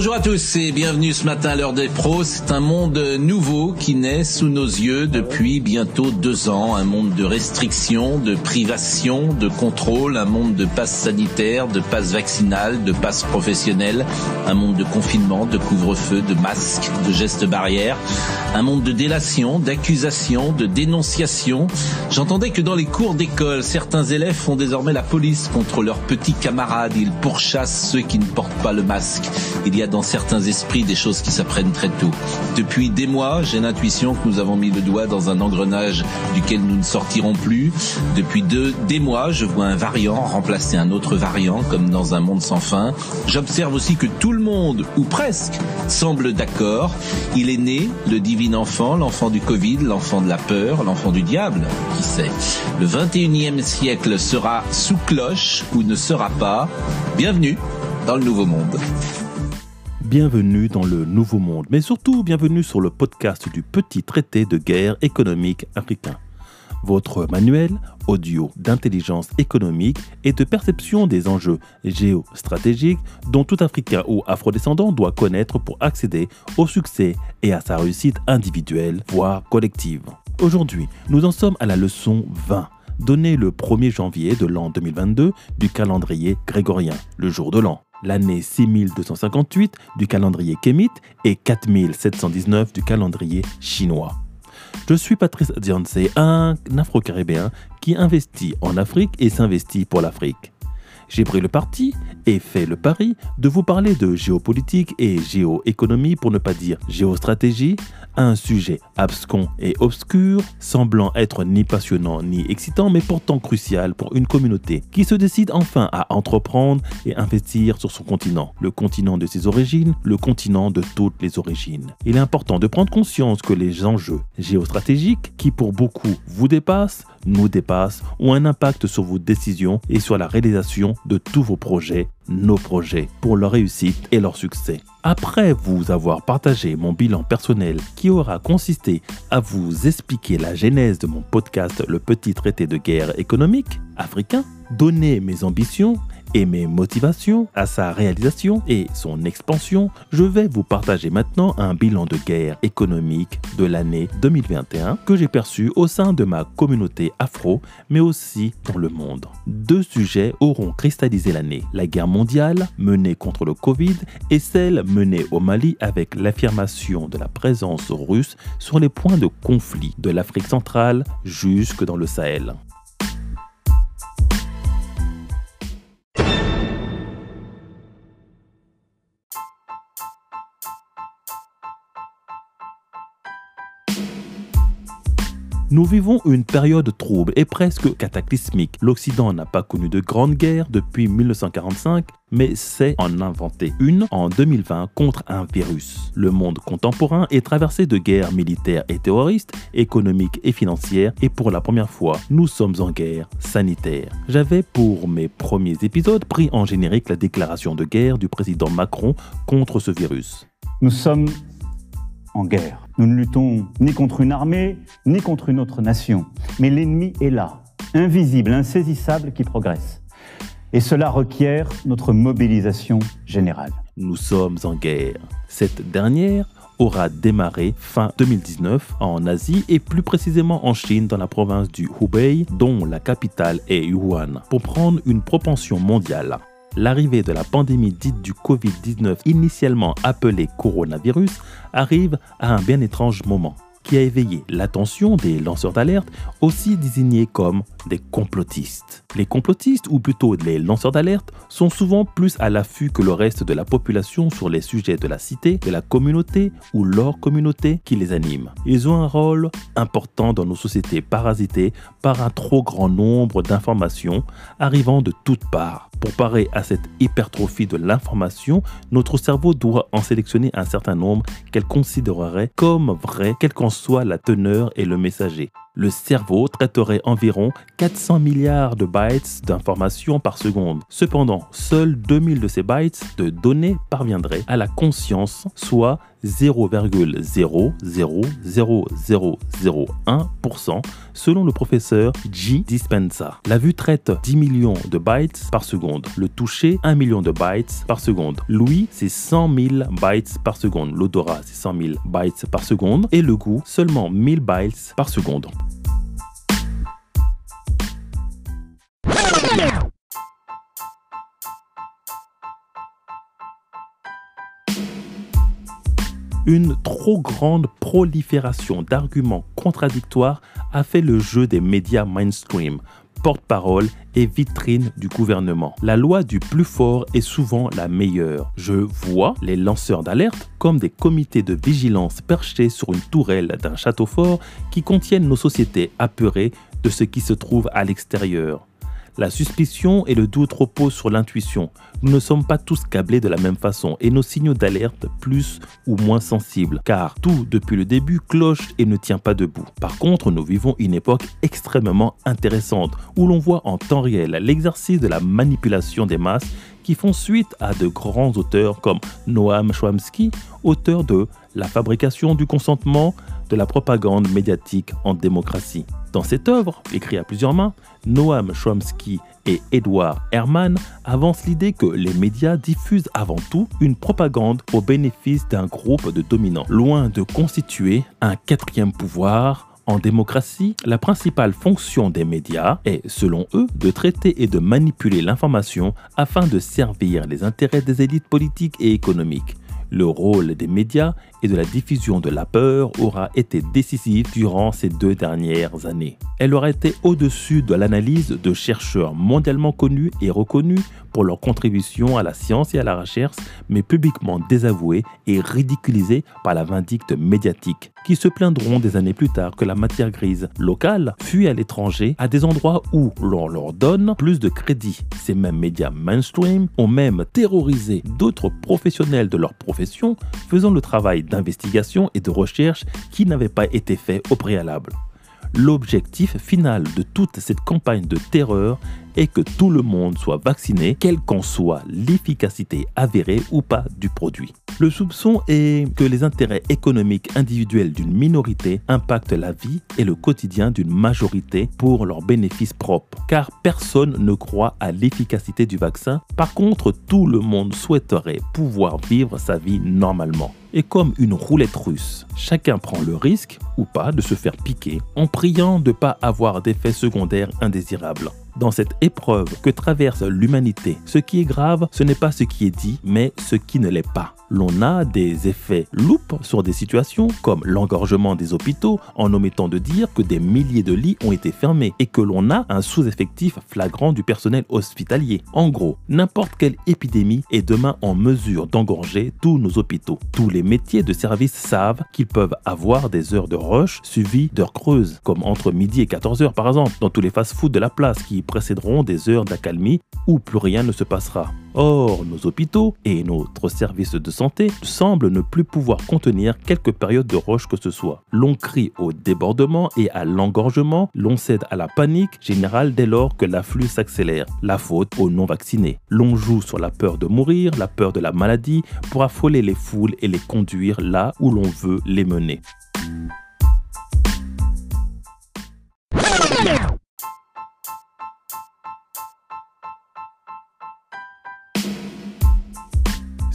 Bonjour à tous et bienvenue ce matin à l'heure des pros. C'est un monde nouveau qui naît sous nos yeux depuis bientôt deux ans. Un monde de restrictions, de privations, de contrôle, un monde de passes sanitaires, de passes vaccinales, de passes professionnelles, un monde de confinement, de couvre-feu, de masques, de gestes barrières, un monde de délation, d'accusations, de dénonciations. J'entendais que dans les cours d'école, certains élèves font désormais la police contre leurs petits camarades. Ils pourchassent ceux qui ne portent pas le masque. Il y a dans certains esprits des choses qui s'apprennent très tôt. Depuis des mois, j'ai l'intuition que nous avons mis le doigt dans un engrenage duquel nous ne sortirons plus. Depuis deux, des mois, je vois un variant remplacer un autre variant, comme dans un monde sans fin. J'observe aussi que tout le monde, ou presque, semble d'accord. Il est né, le divin enfant, l'enfant du Covid, l'enfant de la peur, l'enfant du diable, qui sait. Le 21e siècle sera sous cloche ou ne sera pas. Bienvenue dans le nouveau monde bienvenue dans le Nouveau Monde, mais surtout bienvenue sur le podcast du petit traité de guerre économique africain. Votre manuel audio d'intelligence économique et de perception des enjeux géostratégiques dont tout Africain ou Afrodescendant doit connaître pour accéder au succès et à sa réussite individuelle, voire collective. Aujourd'hui, nous en sommes à la leçon 20 donnée le 1er janvier de l'an 2022 du calendrier grégorien, le jour de l'an l'année 6258 du calendrier kémite et 4719 du calendrier chinois. Je suis Patrice Dianse, un Afro-Caribéen qui investit en Afrique et s'investit pour l'Afrique. J'ai pris le parti et fait le pari de vous parler de géopolitique et géoéconomie pour ne pas dire géostratégie un sujet abscon et obscur, semblant être ni passionnant ni excitant, mais pourtant crucial pour une communauté qui se décide enfin à entreprendre et investir sur son continent, le continent de ses origines, le continent de toutes les origines. Il est important de prendre conscience que les enjeux géostratégiques, qui pour beaucoup vous dépassent, nous dépassent, ont un impact sur vos décisions et sur la réalisation de tous vos projets nos projets pour leur réussite et leur succès. Après vous avoir partagé mon bilan personnel qui aura consisté à vous expliquer la genèse de mon podcast Le Petit Traité de guerre économique africain, donner mes ambitions et mes motivations à sa réalisation et son expansion, je vais vous partager maintenant un bilan de guerre économique de l'année 2021 que j'ai perçu au sein de ma communauté afro, mais aussi dans le monde. Deux sujets auront cristallisé l'année, la guerre mondiale menée contre le Covid et celle menée au Mali avec l'affirmation de la présence russe sur les points de conflit de l'Afrique centrale jusque dans le Sahel. Nous vivons une période trouble et presque cataclysmique. L'Occident n'a pas connu de grande guerre depuis 1945, mais sait en inventer une en 2020 contre un virus. Le monde contemporain est traversé de guerres militaires et terroristes, économiques et financières, et pour la première fois, nous sommes en guerre sanitaire. J'avais pour mes premiers épisodes pris en générique la déclaration de guerre du président Macron contre ce virus. Nous sommes en guerre. Nous ne luttons ni contre une armée, ni contre une autre nation. Mais l'ennemi est là, invisible, insaisissable, qui progresse. Et cela requiert notre mobilisation générale. Nous sommes en guerre. Cette dernière aura démarré fin 2019 en Asie et plus précisément en Chine dans la province du Hubei dont la capitale est Wuhan pour prendre une propension mondiale l'arrivée de la pandémie dite du Covid-19, initialement appelée coronavirus, arrive à un bien étrange moment qui a éveillé l'attention des lanceurs d'alerte, aussi désignés comme des complotistes. Les complotistes, ou plutôt les lanceurs d'alerte, sont souvent plus à l'affût que le reste de la population sur les sujets de la cité, de la communauté ou leur communauté qui les anime. Ils ont un rôle important dans nos sociétés parasitées par un trop grand nombre d'informations arrivant de toutes parts. Pour parer à cette hypertrophie de l'information, notre cerveau doit en sélectionner un certain nombre qu'elle considérerait comme vrai, quelle qu'en soit la teneur et le messager. Le cerveau traiterait environ 400 milliards de bytes d'informations par seconde. Cependant, seuls 2000 de ces bytes de données parviendraient à la conscience, soit 0,0000001% selon le professeur G. Dispenza. La vue traite 10 millions de bytes par seconde. Le toucher, 1 million de bytes par seconde. L'ouïe, c'est 100 000 bytes par seconde. L'odorat, c'est 100 000 bytes par seconde. Et le goût, seulement 1000 bytes par seconde. Une trop grande prolifération d'arguments contradictoires a fait le jeu des médias mainstream, porte-parole et vitrine du gouvernement. La loi du plus fort est souvent la meilleure. Je vois les lanceurs d'alerte comme des comités de vigilance perchés sur une tourelle d'un château fort qui contiennent nos sociétés apeurées de ce qui se trouve à l'extérieur. La suspicion et le doute reposent sur l'intuition. Nous ne sommes pas tous câblés de la même façon et nos signaux d'alerte plus ou moins sensibles, car tout depuis le début cloche et ne tient pas debout. Par contre, nous vivons une époque extrêmement intéressante où l'on voit en temps réel l'exercice de la manipulation des masses qui font suite à de grands auteurs comme Noam Chomsky, auteur de La fabrication du consentement de la propagande médiatique en démocratie. Dans cette œuvre, écrite à plusieurs mains, Noam Chomsky et Edward Herman avancent l'idée que les médias diffusent avant tout une propagande au bénéfice d'un groupe de dominants, loin de constituer un quatrième pouvoir en démocratie, la principale fonction des médias est, selon eux, de traiter et de manipuler l'information afin de servir les intérêts des élites politiques et économiques. Le rôle des médias et de la diffusion de la peur aura été décisif durant ces deux dernières années. Elle aura été au-dessus de l'analyse de chercheurs mondialement connus et reconnus pour leur contribution à la science et à la recherche, mais publiquement désavoués et ridiculisés par la vindicte médiatique, qui se plaindront des années plus tard que la matière grise locale fuit à l'étranger à des endroits où l'on leur donne plus de crédit. Ces mêmes médias mainstream ont même terrorisé d'autres professionnels de leur profession faisant le travail d'investigation et de recherche qui n'avaient pas été faits au préalable. L'objectif final de toute cette campagne de terreur est que tout le monde soit vacciné, quelle qu'en soit l'efficacité avérée ou pas du produit. Le soupçon est que les intérêts économiques individuels d'une minorité impactent la vie et le quotidien d'une majorité pour leurs bénéfices propres, car personne ne croit à l'efficacité du vaccin. Par contre, tout le monde souhaiterait pouvoir vivre sa vie normalement. Et comme une roulette russe, chacun prend le risque, pas, de se faire piquer en priant de ne pas avoir d'effets secondaires indésirables dans cette épreuve que traverse l'humanité. Ce qui est grave, ce n'est pas ce qui est dit, mais ce qui ne l'est pas. L'on a des effets loupes sur des situations comme l'engorgement des hôpitaux en omettant de dire que des milliers de lits ont été fermés et que l'on a un sous-effectif flagrant du personnel hospitalier. En gros, n'importe quelle épidémie est demain en mesure d'engorger tous nos hôpitaux. Tous les métiers de service savent qu'ils peuvent avoir des heures de suivies d'heures creuses, comme entre midi et 14 heures par exemple, dans tous les fast-foods de la place qui précéderont des heures d'accalmie où plus rien ne se passera. Or, nos hôpitaux et notre service de santé semblent ne plus pouvoir contenir quelque période de roche que ce soit. L'on crie au débordement et à l'engorgement, l'on cède à la panique générale dès lors que l'afflux s'accélère. La faute aux non-vaccinés. L'on joue sur la peur de mourir, la peur de la maladie, pour affoler les foules et les conduire là où l'on veut les mener.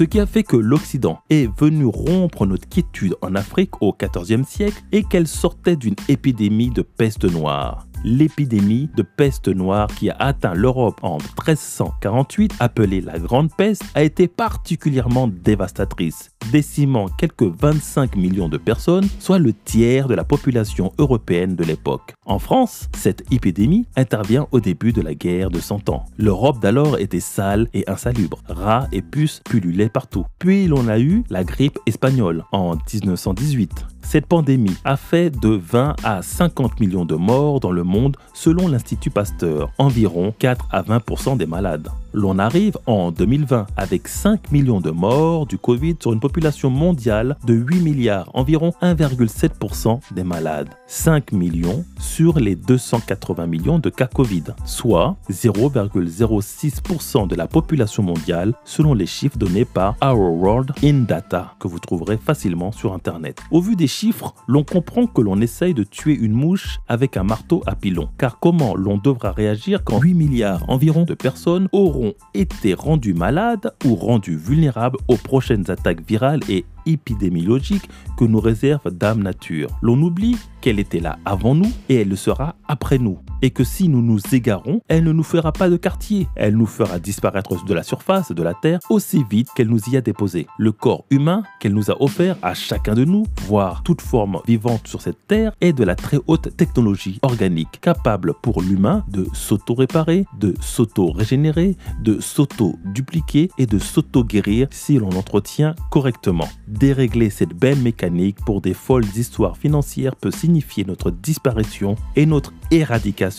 Ce qui a fait que l'Occident est venu rompre notre quiétude en Afrique au XIVe siècle et qu'elle sortait d'une épidémie de peste noire l'épidémie de peste noire qui a atteint l'Europe en 1348, appelée la Grande Peste, a été particulièrement dévastatrice, décimant quelques 25 millions de personnes, soit le tiers de la population européenne de l'époque. En France, cette épidémie intervient au début de la guerre de Cent Ans. L'Europe d'alors était sale et insalubre, rats et puces pullulaient partout. Puis l'on a eu la grippe espagnole en 1918. Cette pandémie a fait de 20 à 50 millions de morts dans le monde selon l'Institut Pasteur, environ 4 à 20% des malades. L'on arrive en 2020 avec 5 millions de morts du Covid sur une population mondiale de 8 milliards, environ 1,7% des malades. 5 millions sur les 280 millions de cas Covid, soit 0,06% de la population mondiale selon les chiffres donnés par Our World in Data que vous trouverez facilement sur Internet. Au vu des chiffres, l'on comprend que l'on essaye de tuer une mouche avec un marteau à pilon. Car comment l'on devra réagir quand 8 milliards environ de personnes auront été rendues malades ou rendues vulnérables aux prochaines attaques virales et épidémiologique que nous réserve Dame Nature. L'on oublie qu'elle était là avant nous et elle le sera après nous. Et que si nous nous égarons, elle ne nous fera pas de quartier. Elle nous fera disparaître de la surface de la Terre aussi vite qu'elle nous y a déposé. Le corps humain qu'elle nous a offert à chacun de nous, voire toute forme vivante sur cette Terre, est de la très haute technologie organique, capable pour l'humain de s'auto-réparer, de s'auto-régénérer, de s'auto-dupliquer et de s'auto-guérir si l'on entretient correctement. Dérégler cette belle mécanique pour des folles histoires financières peut signifier notre disparition et notre éradication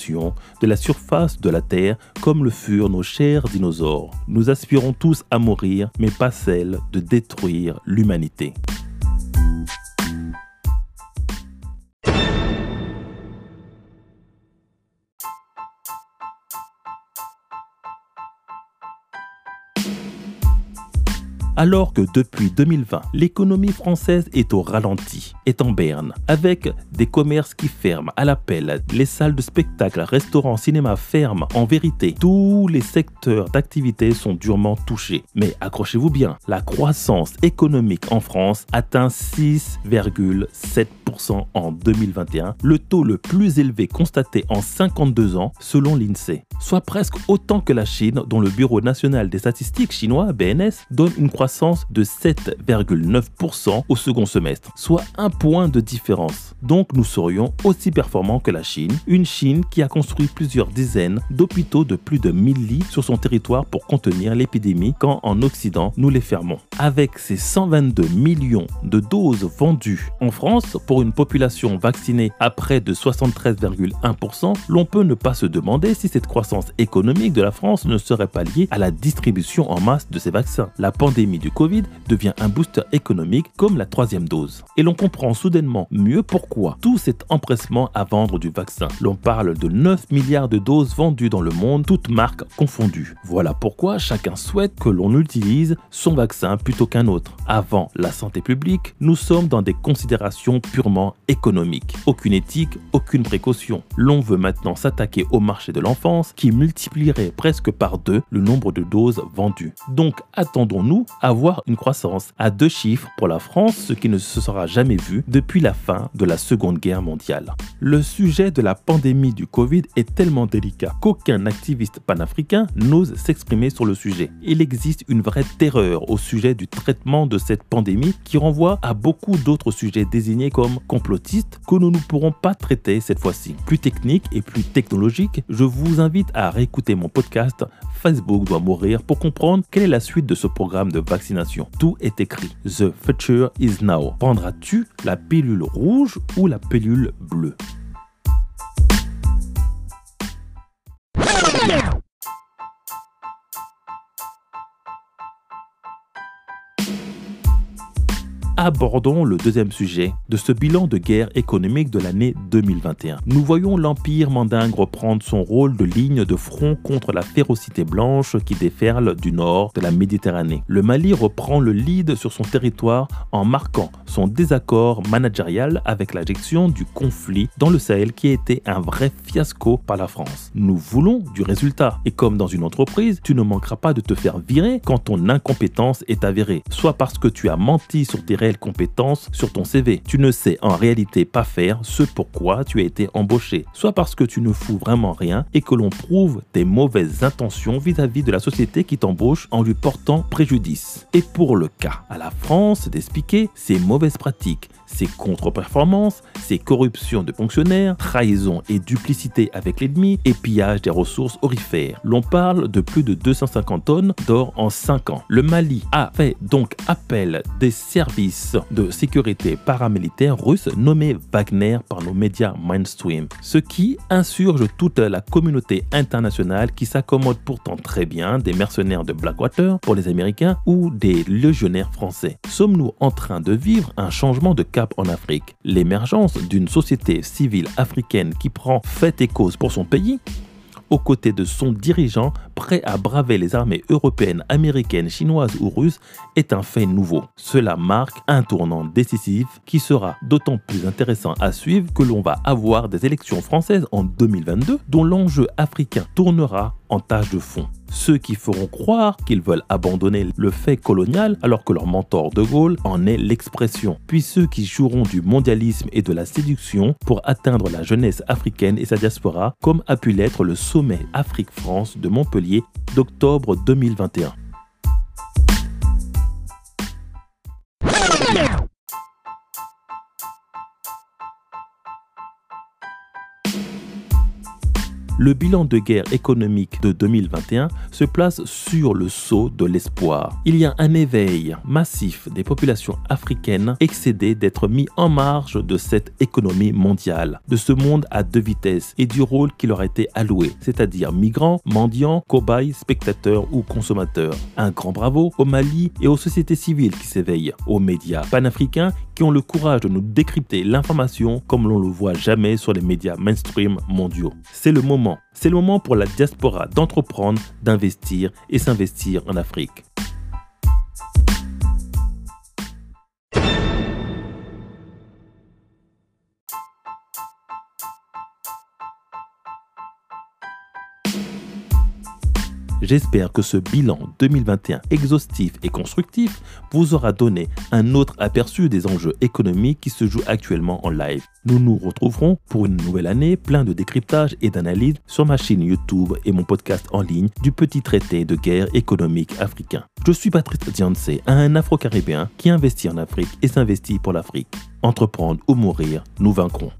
de la surface de la Terre comme le furent nos chers dinosaures. Nous aspirons tous à mourir, mais pas celle de détruire l'humanité. Alors que depuis 2020, l'économie française est au ralenti, est en berne, avec des commerces qui ferment à l'appel, les salles de spectacle, restaurants, cinéma ferment. En vérité, tous les secteurs d'activité sont durement touchés. Mais accrochez-vous bien, la croissance économique en France atteint 6,7% en 2021, le taux le plus élevé constaté en 52 ans selon l'INSEE, soit presque autant que la Chine dont le Bureau national des statistiques chinois, BNS, donne une croissance de 7,9% au second semestre, soit un point de différence. Donc nous serions aussi performants que la Chine, une Chine qui a construit plusieurs dizaines d'hôpitaux de plus de 1000 lits sur son territoire pour contenir l'épidémie quand en Occident nous les fermons. Avec ses 122 millions de doses vendues en France pour une population vaccinée à près de 73,1%, l'on peut ne pas se demander si cette croissance économique de la France ne serait pas liée à la distribution en masse de ces vaccins. La pandémie du Covid devient un booster économique comme la troisième dose. Et l'on comprend soudainement mieux pourquoi tout cet empressement à vendre du vaccin. L'on parle de 9 milliards de doses vendues dans le monde, toutes marques confondues. Voilà pourquoi chacun souhaite que l'on utilise son vaccin plutôt qu'un autre. Avant la santé publique, nous sommes dans des considérations purement économiques. Aucune éthique, aucune précaution. L'on veut maintenant s'attaquer au marché de l'enfance qui multiplierait presque par deux le nombre de doses vendues. Donc attendons-nous avoir une croissance à deux chiffres pour la France, ce qui ne se sera jamais vu depuis la fin de la Seconde Guerre mondiale. Le sujet de la pandémie du Covid est tellement délicat qu'aucun activiste panafricain n'ose s'exprimer sur le sujet. Il existe une vraie terreur au sujet du traitement de cette pandémie qui renvoie à beaucoup d'autres sujets désignés comme complotistes que nous ne pourrons pas traiter cette fois-ci. Plus technique et plus technologique, je vous invite à réécouter mon podcast Facebook doit mourir pour comprendre quelle est la suite de ce programme de vaccination. Tout est écrit. The future is now. Prendras-tu la pilule rouge ou la pilule bleue? Abordons le deuxième sujet de ce bilan de guerre économique de l'année 2021. Nous voyons l'Empire mandingue reprendre son rôle de ligne de front contre la férocité blanche qui déferle du nord de la Méditerranée. Le Mali reprend le lead sur son territoire en marquant son désaccord managérial avec la gestion du conflit dans le Sahel qui a été un vrai fiasco par la France. Nous voulons du résultat et comme dans une entreprise, tu ne manqueras pas de te faire virer quand ton incompétence est avérée, soit parce que tu as menti sur tes compétences sur ton CV. Tu ne sais en réalité pas faire ce pourquoi tu as été embauché, soit parce que tu ne fous vraiment rien et que l'on prouve tes mauvaises intentions vis-à-vis de la société qui t'embauche en lui portant préjudice. Et pour le cas à la France d'expliquer ces mauvaises pratiques, ses contre-performances, ses corruptions de fonctionnaires, trahison et duplicité avec l'ennemi et pillage des ressources orifères. L'on parle de plus de 250 tonnes d'or en 5 ans. Le Mali a fait donc appel des services de sécurité paramilitaires russes nommés Wagner par nos médias mainstream, ce qui insurge toute la communauté internationale qui s'accommode pourtant très bien des mercenaires de Blackwater pour les Américains ou des légionnaires français. Sommes-nous en train de vivre un changement de cap en Afrique L'émergence d'une société civile africaine qui prend fait et cause pour son pays aux côtés de son dirigeant prêt à braver les armées européennes, américaines, chinoises ou russes est un fait nouveau. Cela marque un tournant décisif qui sera d'autant plus intéressant à suivre que l'on va avoir des élections françaises en 2022 dont l'enjeu africain tournera en tâche de fond ceux qui feront croire qu'ils veulent abandonner le fait colonial alors que leur mentor de Gaulle en est l'expression, puis ceux qui joueront du mondialisme et de la séduction pour atteindre la jeunesse africaine et sa diaspora, comme a pu l'être le sommet Afrique-France de Montpellier d'octobre 2021. Le bilan de guerre économique de 2021 se place sur le saut de l'espoir. Il y a un éveil massif des populations africaines excédées d'être mis en marge de cette économie mondiale, de ce monde à deux vitesses et du rôle qui leur a été alloué, c'est-à-dire migrants, mendiants, cobayes, spectateurs ou consommateurs. Un grand bravo au Mali et aux sociétés civiles qui s'éveillent, aux médias panafricains qui ont le courage de nous décrypter l'information comme l'on le voit jamais sur les médias mainstream mondiaux. C'est le c'est le moment pour la diaspora d'entreprendre, d'investir et s'investir en Afrique. J'espère que ce bilan 2021 exhaustif et constructif vous aura donné un autre aperçu des enjeux économiques qui se jouent actuellement en live. Nous nous retrouverons pour une nouvelle année plein de décryptage et d'analyse sur ma chaîne YouTube et mon podcast en ligne du petit traité de guerre économique africain. Je suis Patrice Dianse, un Afro-Caribéen qui investit en Afrique et s'investit pour l'Afrique. Entreprendre ou mourir, nous vaincrons.